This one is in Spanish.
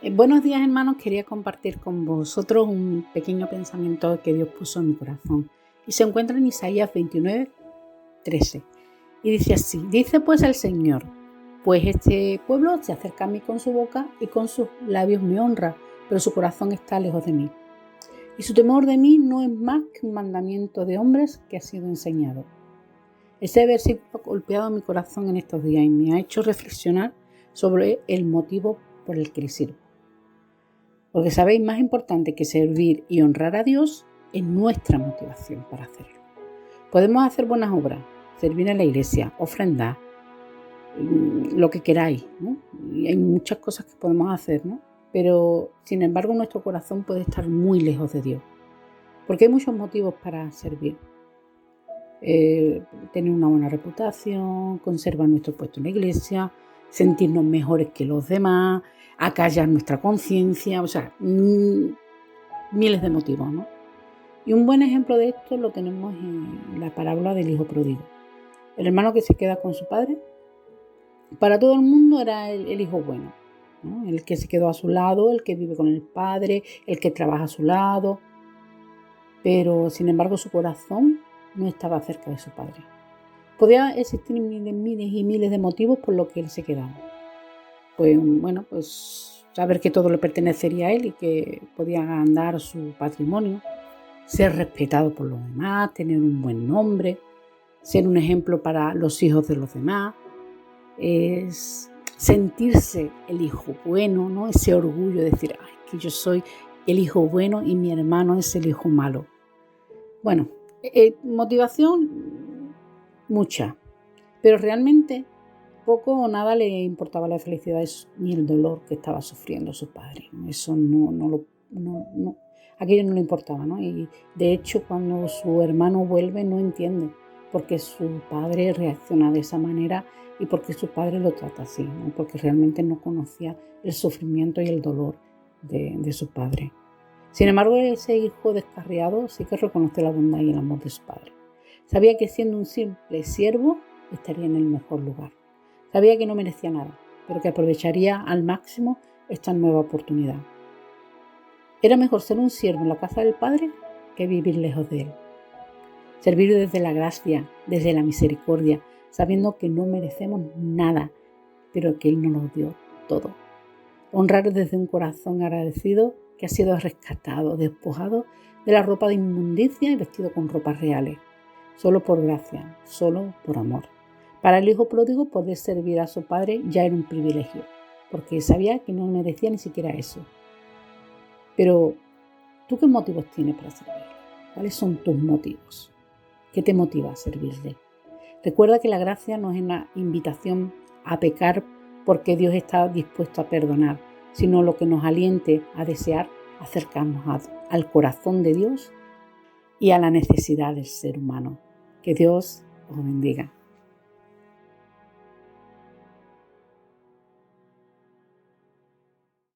Eh, buenos días hermanos, quería compartir con vosotros un pequeño pensamiento que Dios puso en mi corazón y se encuentra en Isaías 29, 13 y dice así, dice pues el Señor, pues este pueblo se acerca a mí con su boca y con sus labios me honra, pero su corazón está lejos de mí. Y su temor de mí no es más que un mandamiento de hombres que ha sido enseñado. Ese versículo ha golpeado mi corazón en estos días y me ha hecho reflexionar sobre el motivo por el que le sirvo. Porque sabéis, más importante que servir y honrar a Dios es nuestra motivación para hacerlo. Podemos hacer buenas obras, servir en la iglesia, ofrendar, mm, lo que queráis. Y hay muchas cosas que podemos hacer, ¿no? Pero, sin embargo, nuestro corazón puede estar muy lejos de Dios. Porque hay muchos motivos para servir. Eh, tener una buena reputación, conservar nuestro puesto en la iglesia, sentirnos mejores que los demás, acallar nuestra conciencia, o sea, mm, miles de motivos, ¿no? Y un buen ejemplo de esto lo tenemos en la parábola del hijo pródigo. El hermano que se queda con su padre, para todo el mundo era el, hijo bueno, el que se quedó a su lado, el que vive con el padre, el que trabaja a su lado, pero sin embargo su corazón no estaba cerca de su padre. Podía existir miles, miles y miles de motivos por los que él se quedaba. Pues bueno, pues saber que todo le pertenecería a él y que podía andar su patrimonio, ser respetado por los demás, tener un buen nombre, ser un ejemplo para los hijos de los demás, es sentirse el hijo bueno, ¿no? Ese orgullo de decir, ay, que yo soy el hijo bueno y mi hermano es el hijo malo. Bueno, eh, motivación mucha, pero realmente poco o nada le importaba la felicidad ni el dolor que estaba sufriendo su padre. Eso no, no lo, no, aquello no le importaba, ¿no? Y de hecho cuando su hermano vuelve no entiende por qué su padre reacciona de esa manera y por qué su padre lo trata así, porque realmente no conocía el sufrimiento y el dolor de, de su padre. Sin embargo, ese hijo descarriado sí que reconoce la bondad y el amor de su padre. Sabía que siendo un simple siervo estaría en el mejor lugar. Sabía que no merecía nada, pero que aprovecharía al máximo esta nueva oportunidad. Era mejor ser un siervo en la casa del Padre que vivir lejos de Él. Servir desde la gracia, desde la misericordia, sabiendo que no merecemos nada, pero que Él nos lo dio todo. Honrar desde un corazón agradecido que ha sido rescatado, despojado de la ropa de inmundicia y vestido con ropas reales solo por gracia, solo por amor. Para el hijo pródigo poder servir a su padre ya era un privilegio, porque sabía que no merecía ni siquiera eso. Pero, ¿tú qué motivos tienes para servirle? ¿Cuáles son tus motivos? ¿Qué te motiva a servirle? Recuerda que la gracia no es una invitación a pecar porque Dios está dispuesto a perdonar, sino lo que nos aliente a desear acercarnos al corazón de Dios y a la necesidad del ser humano. Que Dios os bendiga.